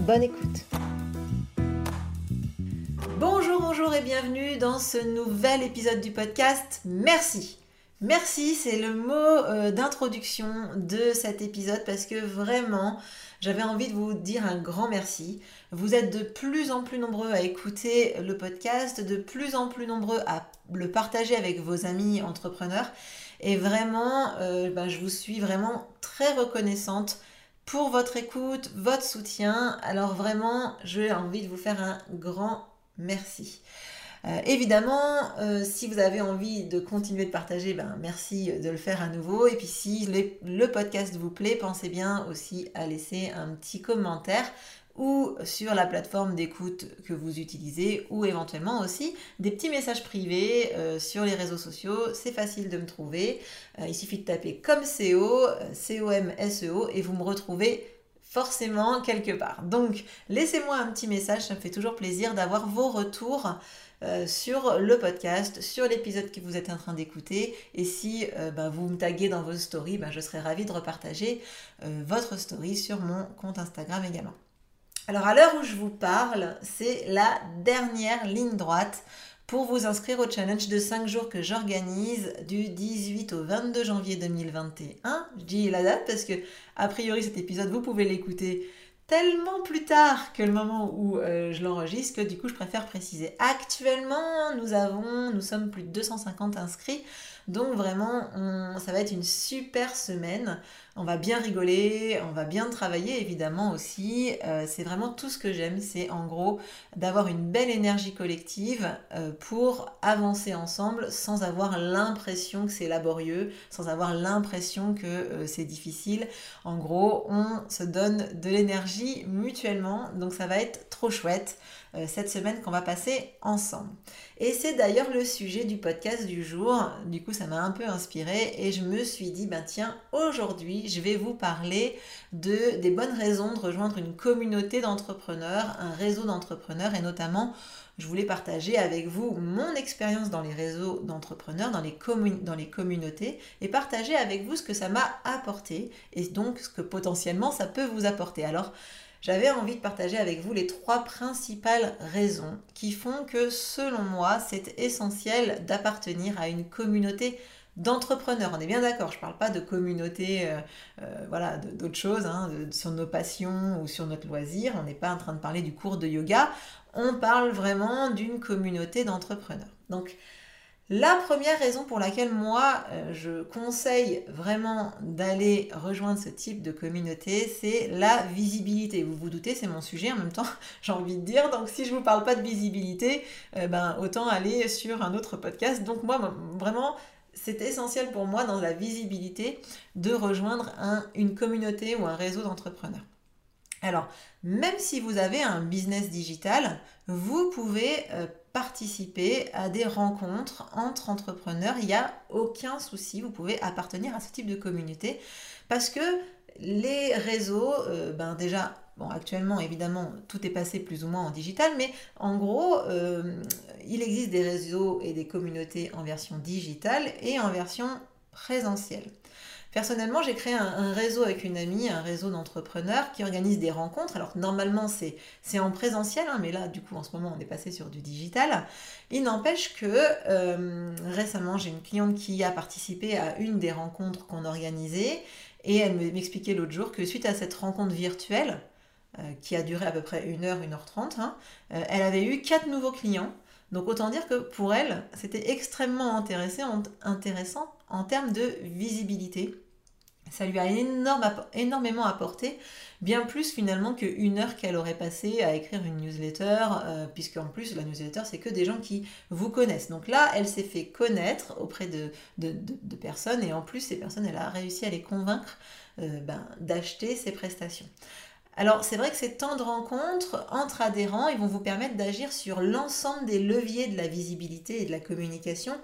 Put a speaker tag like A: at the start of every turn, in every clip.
A: Bonne écoute. Bonjour, bonjour et bienvenue dans ce nouvel épisode du podcast. Merci. Merci, c'est le mot euh, d'introduction de cet épisode parce que vraiment, j'avais envie de vous dire un grand merci. Vous êtes de plus en plus nombreux à écouter le podcast, de plus en plus nombreux à le partager avec vos amis entrepreneurs. Et vraiment, euh, ben, je vous suis vraiment très reconnaissante pour votre écoute, votre soutien. Alors vraiment, j'ai envie de vous faire un grand merci. Euh, évidemment, euh, si vous avez envie de continuer de partager, ben, merci de le faire à nouveau. Et puis si le podcast vous plaît, pensez bien aussi à laisser un petit commentaire ou sur la plateforme d'écoute que vous utilisez ou éventuellement aussi des petits messages privés euh, sur les réseaux sociaux. C'est facile de me trouver. Euh, il suffit de taper comme CO, C-O-M-S-E-O et vous me retrouvez forcément quelque part. Donc laissez-moi un petit message, ça me fait toujours plaisir d'avoir vos retours. Euh, sur le podcast, sur l'épisode que vous êtes en train d'écouter. Et si bah, vous me taguez dans vos stories, bah, je serai ravie de repartager votre story sur mon compte Instagram également. Alors à l'heure où je vous parle, c'est la dernière ligne droite pour vous inscrire au challenge de 5 jours que j'organise du 18 au 22 janvier 2021. Je dis la date parce que a priori cet épisode vous pouvez l'écouter tellement plus tard que le moment où euh, je l'enregistre que du coup je préfère préciser. Actuellement, nous avons nous sommes plus de 250 inscrits. Donc vraiment, ça va être une super semaine. On va bien rigoler, on va bien travailler évidemment aussi. Euh, c'est vraiment tout ce que j'aime, c'est en gros d'avoir une belle énergie collective euh, pour avancer ensemble sans avoir l'impression que c'est laborieux, sans avoir l'impression que euh, c'est difficile. En gros, on se donne de l'énergie mutuellement, donc ça va être trop chouette. Euh, cette semaine qu'on va passer ensemble. Et c'est d'ailleurs le sujet du podcast du jour. Du coup, ça m'a un peu inspiré et je me suis dit, ben tiens, aujourd'hui, je vais vous parler de, des bonnes raisons de rejoindre une communauté d'entrepreneurs, un réseau d'entrepreneurs et notamment je voulais partager avec vous mon expérience dans les réseaux d'entrepreneurs, dans, dans les communautés, et partager avec vous ce que ça m'a apporté, et donc ce que potentiellement ça peut vous apporter. Alors, j'avais envie de partager avec vous les trois principales raisons qui font que, selon moi, c'est essentiel d'appartenir à une communauté d'entrepreneurs. On est bien d'accord, je ne parle pas de communauté, euh, euh, voilà, d'autres choses, hein, sur nos passions ou sur notre loisir. On n'est pas en train de parler du cours de yoga. On parle vraiment d'une communauté d'entrepreneurs. Donc, la première raison pour laquelle moi euh, je conseille vraiment d'aller rejoindre ce type de communauté, c'est la visibilité. Vous vous doutez, c'est mon sujet en même temps, j'ai envie de dire. Donc si je ne vous parle pas de visibilité, euh, ben autant aller sur un autre podcast. Donc moi vraiment c'est essentiel pour moi dans la visibilité de rejoindre une communauté ou un réseau d'entrepreneurs. Alors, même si vous avez un business digital, vous pouvez euh, participer à des rencontres entre entrepreneurs. Il n'y a aucun souci, vous pouvez appartenir à ce type de communauté parce que les réseaux, euh, ben déjà, bon, actuellement, évidemment, tout est passé plus ou moins en digital, mais en gros, euh, il existe des réseaux et des communautés en version digitale et en version présentielle. Personnellement, j'ai créé un, réseau avec une amie, un réseau d'entrepreneurs qui organise des rencontres. Alors normalement, c'est en présentiel, hein, mais là, du coup, en ce moment, on est passé sur du digital. Il n'empêche que euh, récemment, j'ai une cliente qui a participé à une des rencontres qu'on organisait et elle m'expliquait l'autre jour que suite à cette rencontre virtuelle, euh, qui a duré à peu près 1 heure, 1h30, hein, euh, elle avait eu quatre nouveaux clients. Donc autant dire que pour elle, c'était extrêmement intéressant en termes de visibilité ça lui a énormément apporté, bien plus finalement qu'une heure qu'elle aurait passé à écrire une newsletter, euh, puisque en plus la newsletter c'est que des gens qui vous connaissent. Donc là, elle s'est fait connaître auprès de, de, personnes et en plus ces personnes, elle a réussi à les convaincre euh, ben, d'acheter ses prestations. Alors c'est vrai que ces temps de rencontre entre adhérents, ils vont vous permettre d'agir sur l'ensemble des leviers de la visibilité et de la communication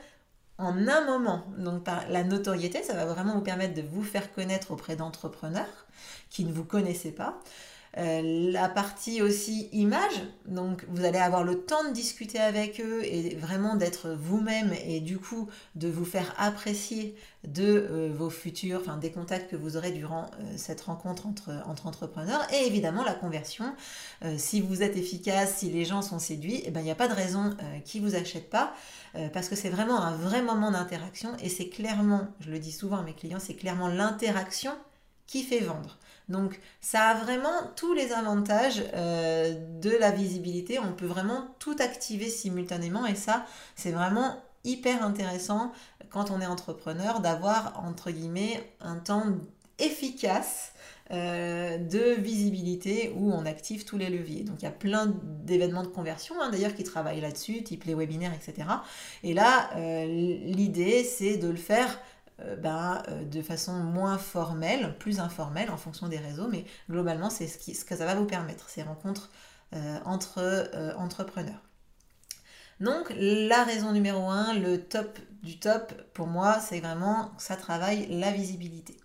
A: en un moment. Donc par la notoriété, ça va vraiment vous permettre de vous faire connaître auprès d'entrepreneurs qui ne vous connaissaient pas. Euh, la partie aussi image, donc vous allez avoir le temps de discuter avec eux et vraiment d'être vous-même et du coup de vous faire apprécier de euh, vos futurs, enfin des contacts que vous aurez durant euh, cette rencontre entre, entre, entrepreneurs et évidemment la conversion. si vous êtes efficace, si les gens sont séduits, eh ben, il n'y a pas de raison qu'ils ne vous achètent pas parce que c'est vraiment un vrai moment d'interaction et c'est clairement, je le dis souvent à mes clients, c'est clairement l'interaction qui fait vendre. Donc ça a vraiment tous les avantages euh, de la visibilité. On peut vraiment tout activer simultanément et ça, c'est vraiment hyper intéressant quand on est entrepreneur d'avoir entre guillemets un temps efficace euh, de visibilité où on active tous les leviers. Donc il y a plein d'événements de conversion hein, d'ailleurs qui travaillent là-dessus, type les webinaires, etc. Et là, euh, l'idée c'est de le faire euh, ben, euh, de façon moins formelle, plus informelle en fonction des réseaux, mais globalement, c'est ce, que ça va vous permettre, ces rencontres euh, entre entrepreneurs. Donc, la raison numéro un, le top du top, pour moi, c'est vraiment ça travaille la visibilité.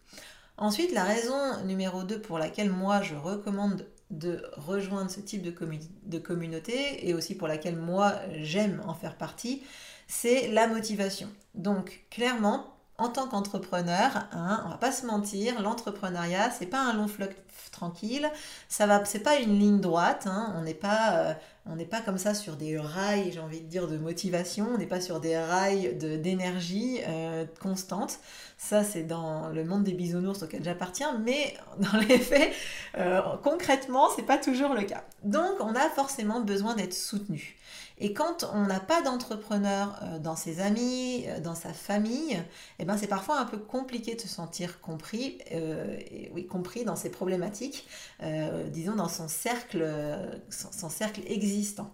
A: Ensuite, la raison numéro 2 pour laquelle moi je recommande de rejoindre ce type de communauté et aussi pour laquelle moi j'aime en faire partie, c'est la motivation. Donc clairement, en tant qu'entrepreneur, hein, on va pas se mentir, l'entrepreneuriat, c'est pas un long fleuve tranquille, ça va, c'est pas une ligne droite, hein, on n'est pas, euh, on n'est pas comme ça sur des rails, j'ai envie de dire, de motivation, on n'est pas sur des rails de, d'énergie euh, constante. Ça, c'est dans le monde des bisounours auquel j'appartiens, mais dans les faits, euh, concrètement, c'est pas toujours le cas. Donc, on a forcément besoin d'être soutenu. Et quand on n'a pas d'entrepreneur dans ses amis, dans sa famille, eh ben c'est parfois un peu compliqué de se sentir compris, oui, compris dans ses problématiques, disons dans son cercle, son, cercle existant.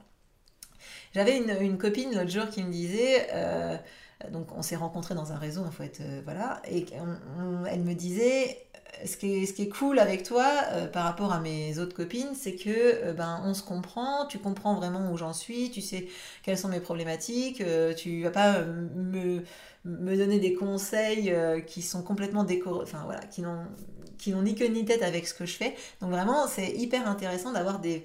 A: J'avais une, copine l'autre jour qui me disait, donc on s'est rencontrés dans un réseau en fait, voilà, et elle me disait, ce qui, est, cool avec toi euh, par rapport à mes autres copines, c'est que euh, ben on se comprend, tu comprends vraiment où j'en suis, tu sais quelles sont mes problématiques, euh, tu vas pas me, me donner des conseils qui sont complètement décorés, enfin voilà, qui n'ont qui n'ont ni queue ni tête avec ce que je fais. Donc vraiment, c'est hyper intéressant d'avoir des,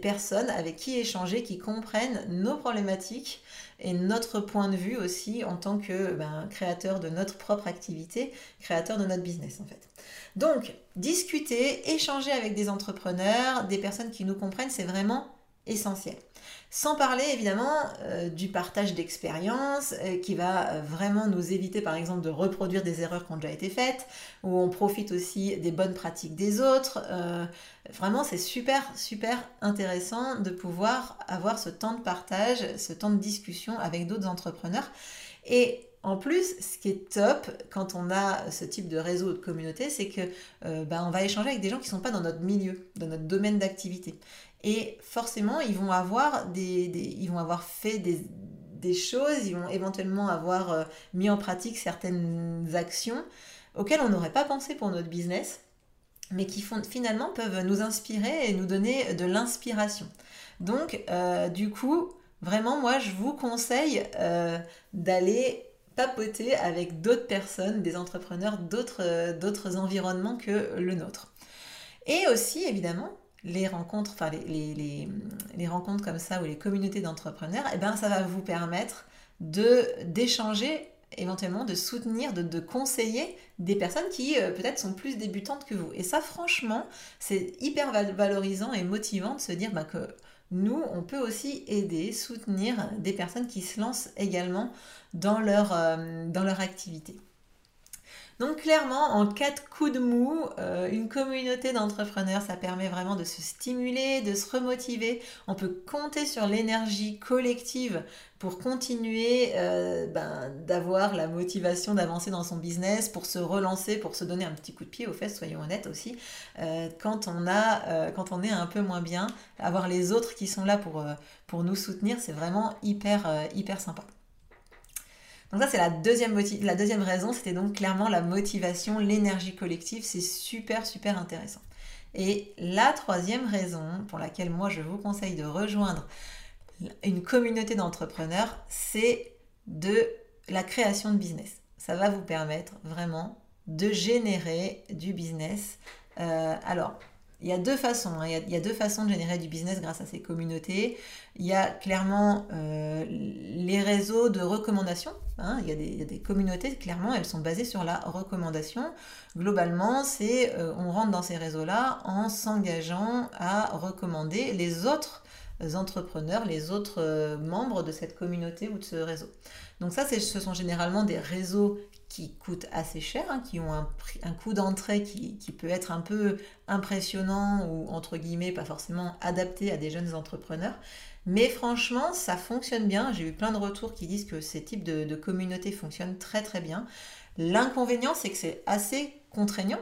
A: personnes avec qui échanger, qui comprennent nos problématiques et notre point de vue aussi en tant que ben, créateur de notre propre activité, créateur de notre business en fait. Donc, discuter, échanger avec des entrepreneurs, des personnes qui nous comprennent, c'est vraiment essentiel. Sans parler évidemment euh, du partage d'expérience euh, qui va euh, vraiment nous éviter par exemple de reproduire des erreurs qui ont déjà été faites, où on profite aussi des bonnes pratiques des autres. vraiment c'est super super intéressant de pouvoir avoir ce temps de partage, ce temps de discussion avec d'autres entrepreneurs. Et en plus, ce qui est top quand on a ce type de réseau de communauté, c'est que bah, on va échanger avec des gens qui ne sont pas dans notre milieu, dans notre domaine d'activité. Et forcément, ils vont avoir, des, ils vont avoir fait des, choses, ils vont éventuellement avoir euh, mis en pratique certaines actions auxquelles on n'aurait pas pensé pour notre business, mais qui finalement peuvent nous inspirer et nous donner de l'inspiration. Donc, euh, du coup, vraiment, moi, je vous conseille d'aller papoter avec d'autres personnes, des entrepreneurs d'autres environnements que le nôtre. Et aussi, évidemment, les rencontres, enfin les, rencontres comme ça ou les communautés d'entrepreneurs, eh ben, ça va vous permettre de, d'échanger éventuellement de soutenir, de, conseiller des personnes qui euh, peut-être sont plus débutantes que vous. Et ça, franchement, c'est hyper valorisant et motivant de se dire bah, que nous, on peut aussi aider, soutenir des personnes qui se lancent également dans leur, euh, dans leur activité. Donc clairement, en quatre coups de mou, euh, une communauté d'entrepreneurs, ça permet vraiment de se stimuler, de se remotiver. On peut compter sur l'énergie collective pour continuer euh, ben, d'avoir la motivation d'avancer dans son business, pour se relancer, pour se donner un petit coup de pied aux fesses, soyons honnêtes aussi. quand, on a, quand on est un peu moins bien, avoir les autres qui sont là pour, pour nous soutenir, c'est vraiment hyper, hyper sympa. Donc ça c'est la deuxième, raison, c'était donc clairement la motivation, l'énergie collective, c'est super super intéressant. Et la troisième raison pour laquelle moi je vous conseille de rejoindre une communauté d'entrepreneurs, c'est de la création de business. Ça va vous permettre vraiment de générer du business. Euh, alors, il y a deux façons. Hein. Il, y a, deux façons de générer du business grâce à ces communautés. Il y a clairement euh, les réseaux de recommandation. Hein. Il, y a des, communautés, clairement, elles sont basées sur la recommandation. Globalement, c'est euh, on rentre dans ces réseaux-là en s'engageant à recommander les autres entrepreneurs, les autres euh, membres de cette communauté ou de ce réseau. Donc ça, ce sont généralement des réseaux qui coûtent assez cher, hein, qui ont un, un coût d'entrée qui, peut être un peu impressionnant ou entre guillemets pas forcément adapté à des jeunes entrepreneurs. Mais franchement, ça fonctionne bien. J'ai eu plein de retours qui disent que ces types de communautés fonctionnent très très bien. L'inconvénient, c'est que c'est assez contraignant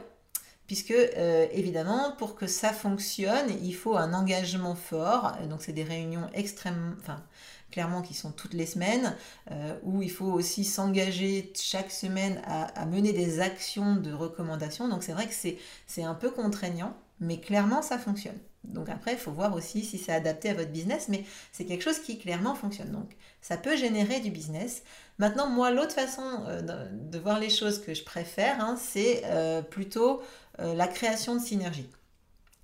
A: puisque euh, évidemment pour que ça fonctionne il faut un engagement fort. Donc c'est des réunions extrêmement enfin clairement qui sont toutes les semaines euh, où il faut aussi s'engager chaque semaine à, mener des actions de recommandation. Donc c'est vrai que c'est un peu contraignant mais clairement ça fonctionne. Donc après il faut voir aussi si c'est adapté à votre business mais c'est quelque chose qui clairement fonctionne. Donc ça peut générer du business. Maintenant moi l'autre façon euh, de, voir les choses que je préfère hein, c'est plutôt la création de synergie.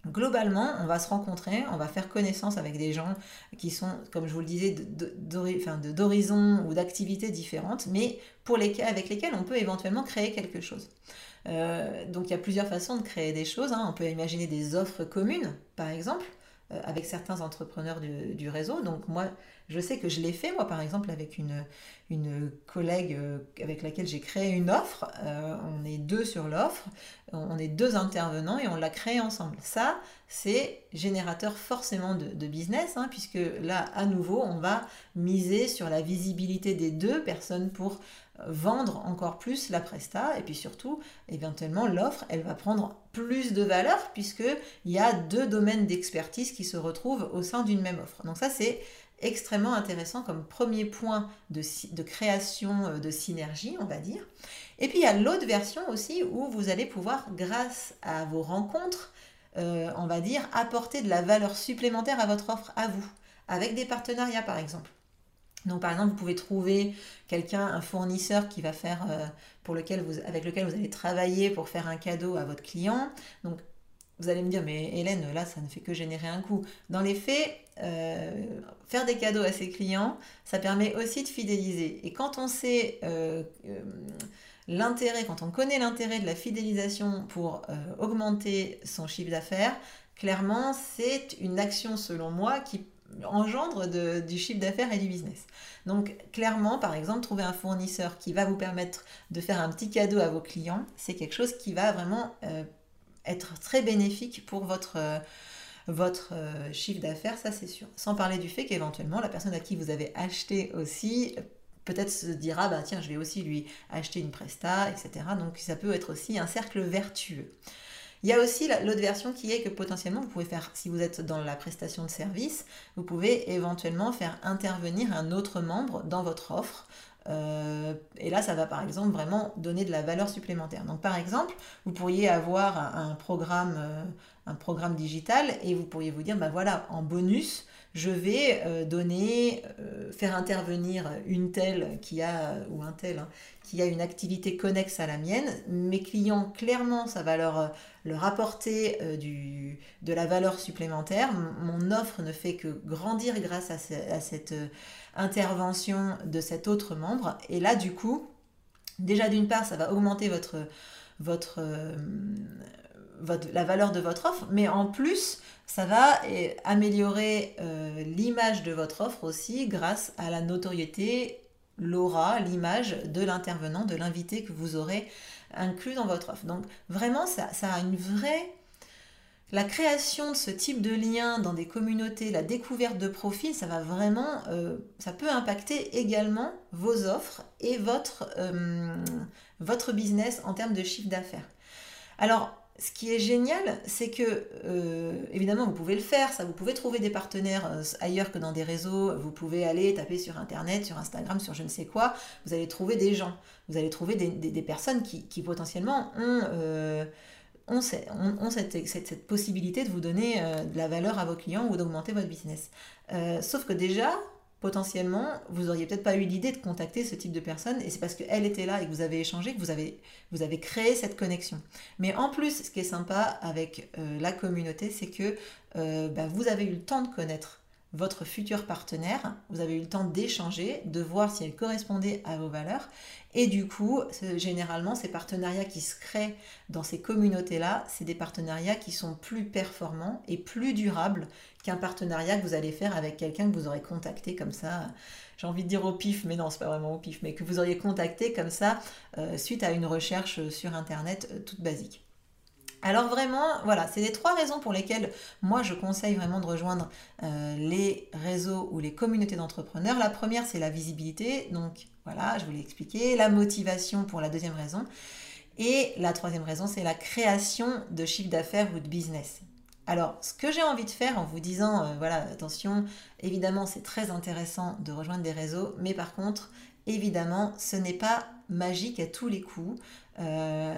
A: Globalement, on va se rencontrer, on va faire connaissance avec des gens qui sont, comme je vous le disais, d'horizons ou d'activités différentes, mais pour lesquels, avec lesquels on peut éventuellement créer quelque chose. Euh, donc il y a plusieurs façons de créer des choses. Hein. On peut imaginer des offres communes, par exemple, euh, avec certains entrepreneurs du, réseau. Donc moi, je sais que je l'ai fait, moi, par exemple, avec une, une collègue euh, avec laquelle j'ai créé une offre. Euh, on est deux sur l'offre, on est deux intervenants et on l'a créé ensemble. Ça, c'est générateur forcément de, business, hein, puisque là, à nouveau, on va miser sur la visibilité des deux personnes pour vendre encore plus la presta et puis surtout éventuellement l'offre elle va prendre plus de valeur puisque il y a deux domaines d'expertise qui se retrouvent au sein d'une même offre donc ça c'est extrêmement intéressant comme premier point de, création euh, de synergie, on va dire. Et puis il y a l'autre version aussi où vous allez pouvoir, grâce à vos rencontres, euh, on va dire, apporter de la valeur supplémentaire à votre offre, à vous, avec des partenariats par exemple. Donc par exemple, vous pouvez trouver quelqu'un, un fournisseur qui va faire, euh, pour lequel vous, avec lequel vous allez travailler pour faire un cadeau à votre client. Donc vous allez me dire, mais Hélène, là, ça ne fait que générer un coût. Dans les faits, euh, faire des cadeaux à ses clients, ça permet aussi de fidéliser. Et quand on sait euh, l'intérêt, quand on connaît l'intérêt de la fidélisation pour augmenter son chiffre d'affaires, clairement, c'est une action, selon moi, qui engendre du chiffre d'affaires et du business. Donc clairement, par exemple, trouver un fournisseur qui va vous permettre de faire un petit cadeau à vos clients, c'est quelque chose qui va vraiment être très bénéfique pour votre, euh, euh, chiffre d'affaires, ça c'est sûr. Sans parler du fait qu'éventuellement la personne à qui vous avez acheté aussi peut-être se dira bah tiens je vais aussi lui acheter une presta etc donc ça peut être aussi un cercle vertueux il y a aussi l'autre version qui est que potentiellement vous pouvez faire, si vous êtes dans la prestation de service, vous pouvez éventuellement faire intervenir un autre membre dans votre offre euh, et là, ça va par exemple vraiment donner de la valeur supplémentaire. Donc par exemple, vous pourriez avoir un, programme, euh, un programme digital et vous pourriez vous dire, ben voilà, en bonus, je vais euh, donner, faire intervenir une telle qui a, ou un tel, hein, qui a une activité connexe à la mienne. Mes clients, clairement, ça va leur, leur apporter du, de la valeur supplémentaire. mon offre ne fait que grandir grâce à, cette intervention de cet autre membre. Et là, du coup, déjà d'une part, ça va augmenter votre, euh, la valeur de votre offre, mais en plus, ça va améliorer euh, l'image de votre offre aussi grâce à la notoriété, l'aura, l'image de l'intervenant, de l'invité que vous aurez inclus dans votre offre. Donc vraiment, ça, ça a une vraie la création de ce type de lien dans des communautés, la découverte de profils, ça va vraiment, euh, ça peut impacter également vos offres et votre, euh, votre business en termes de chiffre d'affaires. Alors, ce qui est génial, c'est que, euh, évidemment, vous pouvez le faire, ça, vous pouvez trouver des partenaires ailleurs que dans des réseaux, vous pouvez aller taper sur Internet, sur Instagram, sur je ne sais quoi, vous allez trouver des gens, vous allez trouver des, personnes qui, potentiellement ont ont, cette, possibilité de vous donner de la valeur à vos clients ou d'augmenter votre business. sauf que déjà, potentiellement, vous auriez peut-être pas eu l'idée de contacter ce type de personne, et c'est parce qu'elle était là et que vous avez échangé que vous avez, vous avez créé cette connexion. Mais en plus, ce qui est sympa avec euh, la communauté, c'est que euh, bah, vous avez eu le temps de connaître votre futur partenaire, vous avez eu le temps d'échanger, de voir si elle correspondait à vos valeurs. Et du coup, généralement, ces partenariats qui se créent dans ces communautés-là, c'est des partenariats qui sont plus performants et plus durables qu'un partenariat que vous allez faire avec quelqu'un que vous aurez contacté comme ça. J'ai envie de dire au pif, mais non, c'est pas vraiment au pif, mais que vous auriez contacté comme ça euh, suite à une recherche sur Internet euh, toute basique. Alors vraiment, voilà, c'est les trois raisons pour lesquelles moi je conseille vraiment de rejoindre euh, les réseaux ou les communautés d'entrepreneurs. La première, c'est la visibilité, donc voilà, je vous l'ai expliqué. La motivation pour la deuxième raison. Et la troisième raison, c'est la création de chiffre d'affaires ou de business. Alors, ce que j'ai envie de faire en vous disant, euh, voilà, attention, évidemment, c'est très intéressant de rejoindre des réseaux, mais par contre, évidemment, ce n'est pas magique à tous les coups. Euh,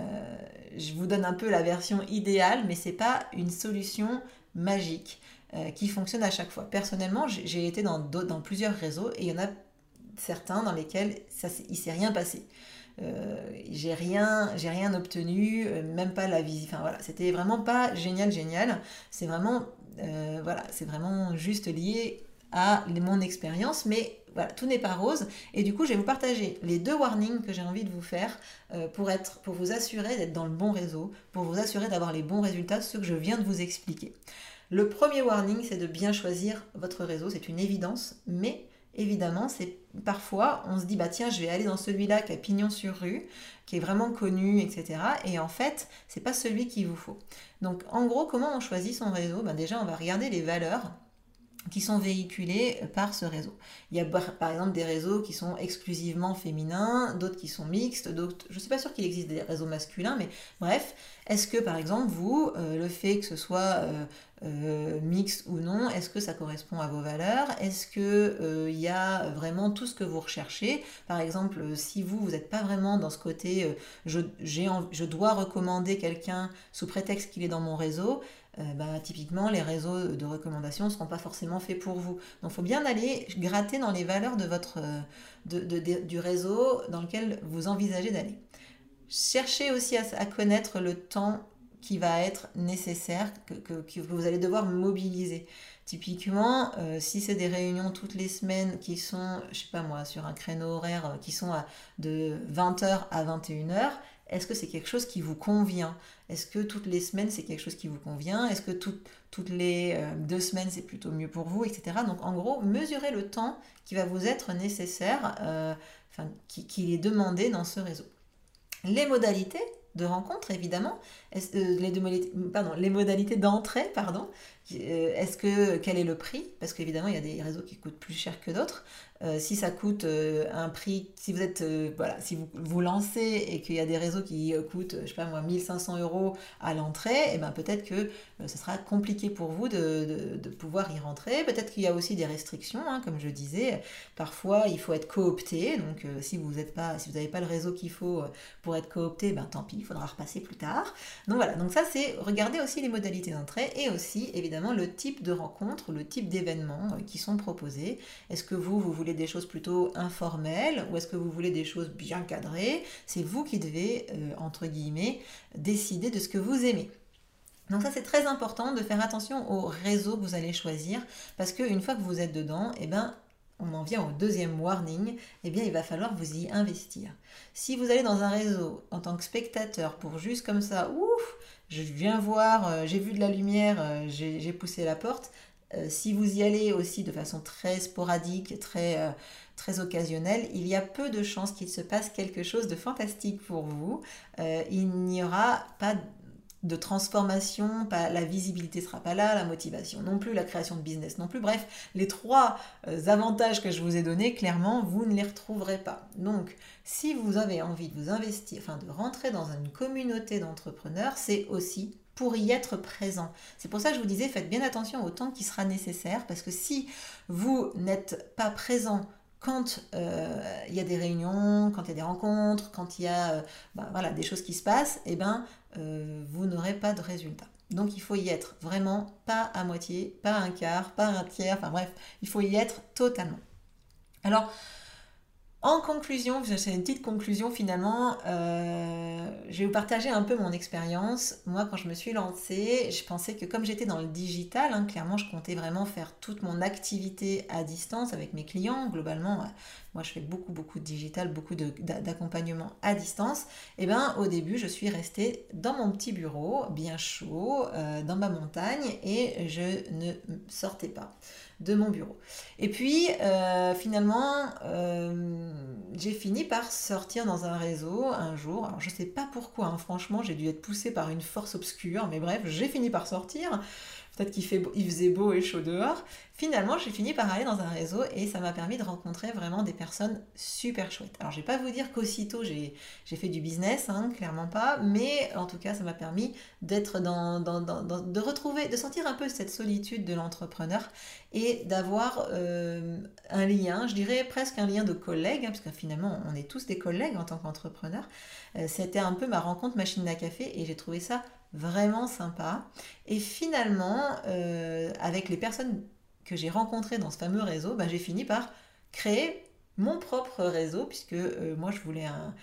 A: je vous donne un peu la version idéale, mais c'est pas une solution magique euh, qui fonctionne à chaque fois. Personnellement, j'ai été dans, plusieurs réseaux et il y en a certains dans lesquels ça, il s'est rien passé. Euh, j'ai rien, j'ai rien obtenu, même pas la visite. Enfin voilà, c'était vraiment pas génial, génial. C'est vraiment, voilà, c'est vraiment juste lié à mon expérience, mais tout n'est pas rose. Et du coup, je vais vous partager les deux warnings que j'ai envie de vous faire euh, pour, être, pour vous assurer d'être dans le bon réseau, pour vous assurer d'avoir les bons résultats, ce que je viens de vous expliquer. Le premier warning, c'est de bien choisir votre réseau, c'est une évidence, mais évidemment, c'est parfois on se dit bah tiens, je vais aller dans celui-là qui a pignon sur rue, qui est vraiment connu, etc. Et en fait, c'est pas celui qu'il vous faut. Donc en gros, comment on choisit son réseau? Ben, Déjà, on va regarder les valeurs qui sont véhiculés par ce réseau. Il y a par exemple des réseaux qui sont exclusivement féminins, d'autres qui sont mixtes, d'autres... Je ne suis pas sûre qu'il existe des réseaux masculins, mais bref, est-ce que par exemple vous, euh, le fait que ce soit euh, euh, mixte ou non, est-ce que ça correspond à vos valeurs? Est-ce qu'il il y a vraiment tout ce que vous recherchez? Par exemple, si vous, vous n'êtes pas vraiment dans ce côté je, dois recommander quelqu'un sous prétexte qu'il est dans mon réseau, euh, bah, typiquement, les réseaux de recommandation ne seront pas forcément faits pour vous. Donc, il faut bien aller gratter dans les valeurs euh, du réseau dans lequel vous envisagez d'aller. Cherchez aussi à, connaître le temps qui va être nécessaire, que, vous allez devoir mobiliser. Typiquement, euh, si c'est des réunions toutes les semaines qui sont, je sais pas moi, sur un créneau horaire qui sont de 20h à 21h, est-ce que c'est quelque chose qui vous convient? Est-ce que toutes les semaines, c'est quelque chose qui vous convient? Est-ce que toutes les euh, deux semaines, c'est plutôt mieux pour vous, etc. Donc en gros, mesurez le temps qui va vous être nécessaire, euh, qui est demandé dans ce réseau. Les modalités de rencontre, évidemment, euh, les, pardon, les modalités d'entrée, pardon, est-ce que quel est le prix? Parce qu'évidemment, il y a des réseaux qui coûtent plus cher que d'autres. Euh, si ça coûte euh, un prix, si vous êtes, euh, voilà, si vous vous lancez et qu'il y a des réseaux qui coûtent, je sais pas moi, 1500 euros à l'entrée, et eh ben peut-être que ce sera compliqué pour vous de, de, pouvoir y rentrer. Peut-être qu'il y a aussi des restrictions, hein, comme je disais. Parfois, il faut être coopté. Donc, si vous pas, si vous n'avez pas le réseau qu'il faut pour être coopté, ben tant pis, il faudra repasser plus tard. Donc voilà. Donc ça, c'est regarder aussi les modalités d'entrée et aussi évidemment le type de rencontre, le type d'événements qui sont proposés. Est-ce que vous, vous voulez des choses plutôt informelles ou est-ce que vous voulez des choses bien cadrées? C'est vous qui devez, euh, entre guillemets, décider de ce que vous aimez. Donc ça c'est très important de faire attention au réseau que vous allez choisir parce qu'une fois que vous êtes dedans, eh ben, on en vient au deuxième warning, eh bien il va falloir vous y investir. Si vous allez dans un réseau en tant que spectateur pour juste comme ça, ouf, je viens voir, euh, j'ai vu de la lumière, euh, j'ai poussé la porte, euh, si vous y allez aussi de façon très sporadique, très, très occasionnelle, il y a peu de chances qu'il se passe quelque chose de fantastique pour vous. Il n'y aura pas de transformation, pas, la visibilité sera pas là, la motivation non plus, la création de business non plus. Bref, les trois avantages que je vous ai donnés, clairement, vous ne les retrouverez pas. Donc, si vous avez envie de vous investir, enfin de rentrer dans une communauté d'entrepreneurs, c'est aussi pour y être présent. C'est pour ça que je vous disais, faites bien attention au temps qui sera nécessaire, parce que si vous n'êtes pas présent quand il y a des réunions, quand il y a des rencontres, quand il y a bah, voilà, des choses qui se passent, eh ben, vous n'aurez pas de résultat. Donc il faut y être vraiment pas à moitié, pas un quart, pas un tiers, enfin bref, il faut y être totalement. Alors, en conclusion, c'est une petite conclusion finalement, euh, je vais vous partager un peu mon expérience. Moi, quand je me suis lancée, je pensais que comme j'étais dans le digital, hein, clairement, je comptais vraiment faire toute mon activité à distance avec mes clients. Globalement, moi, je fais beaucoup, beaucoup de digital, beaucoup d'accompagnement à distance. Et eh bien, au début, je suis restée dans mon petit bureau, bien chaud, euh, dans ma montagne, et je ne sortais pas de mon bureau. Et puis, euh, finalement, euh, j'ai fini par sortir dans un réseau un jour. Alors, je sais pas pourquoi, hein. franchement, j'ai dû être poussée par une force obscure, mais bref, j'ai fini par sortir. Peut-être qu'il faisait beau et chaud dehors. Finalement, j'ai fini par aller dans un réseau et ça m'a permis de rencontrer vraiment des personnes super chouettes. Alors, je vais pas vous dire qu'aussitôt j'ai fait du business, hein, clairement pas, mais en tout cas, ça m'a permis d'être dans, de retrouver, de sentir un peu cette solitude de l'entrepreneur et d'avoir euh, un lien, je dirais presque un lien de collègue, hein, parce que finalement, on est tous des collègues en tant qu'entrepreneur. Euh, c'était un peu ma rencontre machine à café et j'ai trouvé ça vraiment sympa. Et finalement, euh, avec les personnes que j'ai rencontrées dans ce fameux réseau, bah, j'ai fini par créer mon propre réseau, puisque euh, moi je voulais un...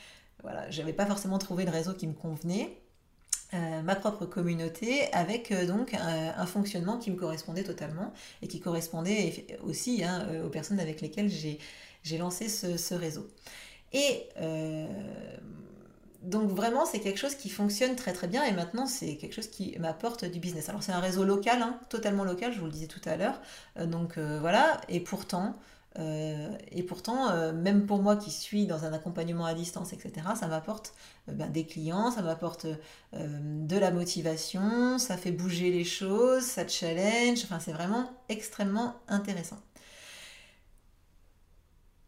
A: Voilà, j'avais pas forcément trouvé le réseau qui me convenait. Euh, ma propre communauté avec donc un, fonctionnement qui me correspondait totalement et qui correspondait aussi hein, aux personnes avec lesquelles j'ai lancé ce, ce, réseau. Et donc vraiment, c'est quelque chose qui fonctionne très très bien et maintenant c'est quelque chose qui m'apporte du business. Alors c'est un réseau local, hein, totalement local, je vous le disais tout à l'heure. Euh, donc euh, voilà, et pourtant, euh, et pourtant même pour moi qui suis dans un accompagnement à distance, etc., ça m'apporte ben, des clients, ça m'apporte de la motivation, ça fait bouger les choses, ça challenge, enfin c'est vraiment extrêmement intéressant.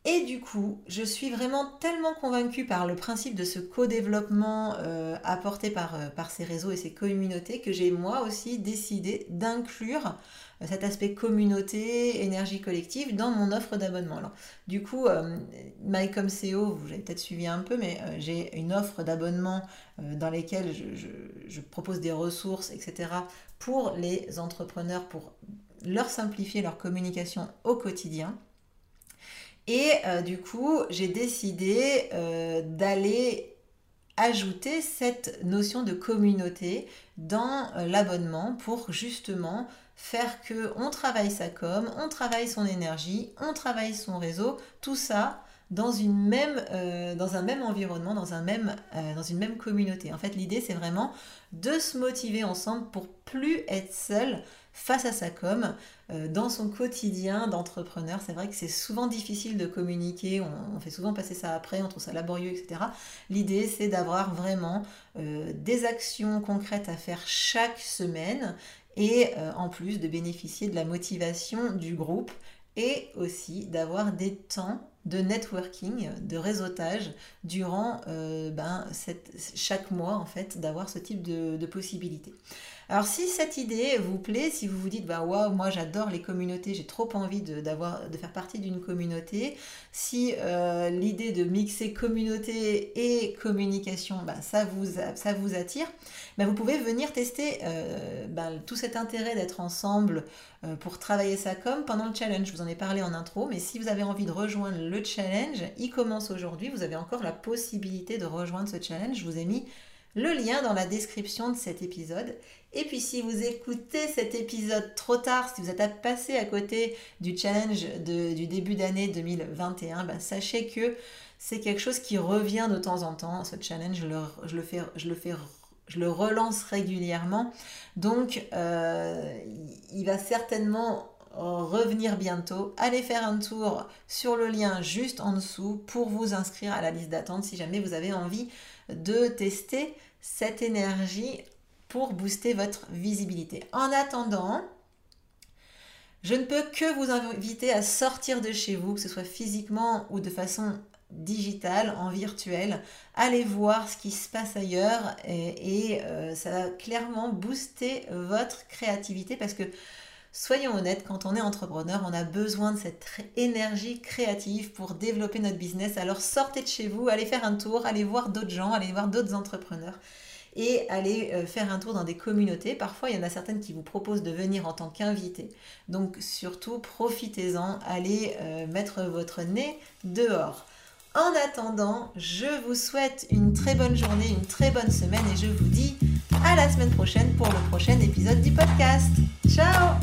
A: Et du coup, je suis vraiment tellement convaincue par le principe de ce co-développement euh, apporté par, euh, par ces réseaux et ces communautés que j'ai moi aussi décidé d'inclure euh, cet aspect communauté, énergie collective dans mon offre d'abonnement. Alors, du coup, MyComCO, vous avez peut-être suivi un peu, mais j'ai une offre d'abonnement dans laquelle je propose des ressources, etc., pour les entrepreneurs, pour leur simplifier leur communication au quotidien. Et euh, du coup, j'ai décidé euh, d'aller ajouter cette notion de communauté dans euh, l'abonnement pour justement faire que on travaille sa com, on travaille son énergie, on travaille son réseau, tout ça dans, un même environnement, dans, dans une même communauté. En fait, l'idée, c'est vraiment de se motiver ensemble pour plus être seul face à sa com, euh, dans son quotidien d'entrepreneur. C'est vrai que c'est souvent difficile de communiquer, on, fait souvent passer ça après, on trouve ça laborieux, etc. L'idée, c'est d'avoir vraiment euh, des actions concrètes à faire chaque semaine et euh, en plus de bénéficier de la motivation du groupe et aussi d'avoir des temps de networking, de réseautage durant ben, chaque mois en fait, d'avoir ce type de, de possibilités. Alors si cette idée vous plaît, si vous vous dites bah waouh moi j'adore les communautés, j'ai trop envie de, d'avoir, de faire partie d'une communauté, si euh, l'idée de mixer communauté et communication bah, ça, vous, ça vous attire, bah, vous pouvez venir tester euh, bah, tout cet intérêt d'être ensemble euh, pour travailler ça comme pendant le challenge. Je vous en ai parlé en intro, mais si vous avez envie de rejoindre le challenge, il commence aujourd'hui, vous avez encore la possibilité de rejoindre ce challenge. Je vous ai mis le lien dans la description de cet épisode. Et puis si vous écoutez cet épisode trop tard, si vous êtes passé à côté du challenge du début d'année 2021, ben, sachez que c'est quelque chose qui revient de temps en temps. Ce challenge, je le, relance régulièrement. Donc euh, il va certainement revenir bientôt. Allez faire un tour sur le lien juste en dessous pour vous inscrire à la liste d'attente si jamais vous avez envie de tester cette énergie pour booster votre visibilité. En attendant, je ne peux que vous inviter à sortir de chez vous, que ce soit physiquement ou de façon digitale, en virtuel. Allez voir ce qui se passe ailleurs et, euh, ça va clairement booster votre créativité parce que soyons honnêtes, quand on est entrepreneur, on a besoin de cette énergie créative pour développer notre business. Alors sortez de chez vous, allez faire un tour, allez voir d'autres gens, allez voir d'autres entrepreneurs et allez euh, faire un tour dans des communautés. Parfois, il y en a certaines qui vous proposent de venir en tant qu'invité. Donc surtout, profitez-en, allez euh, mettre votre nez dehors. En attendant, je vous souhaite une très bonne journée, une très bonne semaine et je vous dis à la semaine prochaine pour le prochain épisode du podcast. Ciao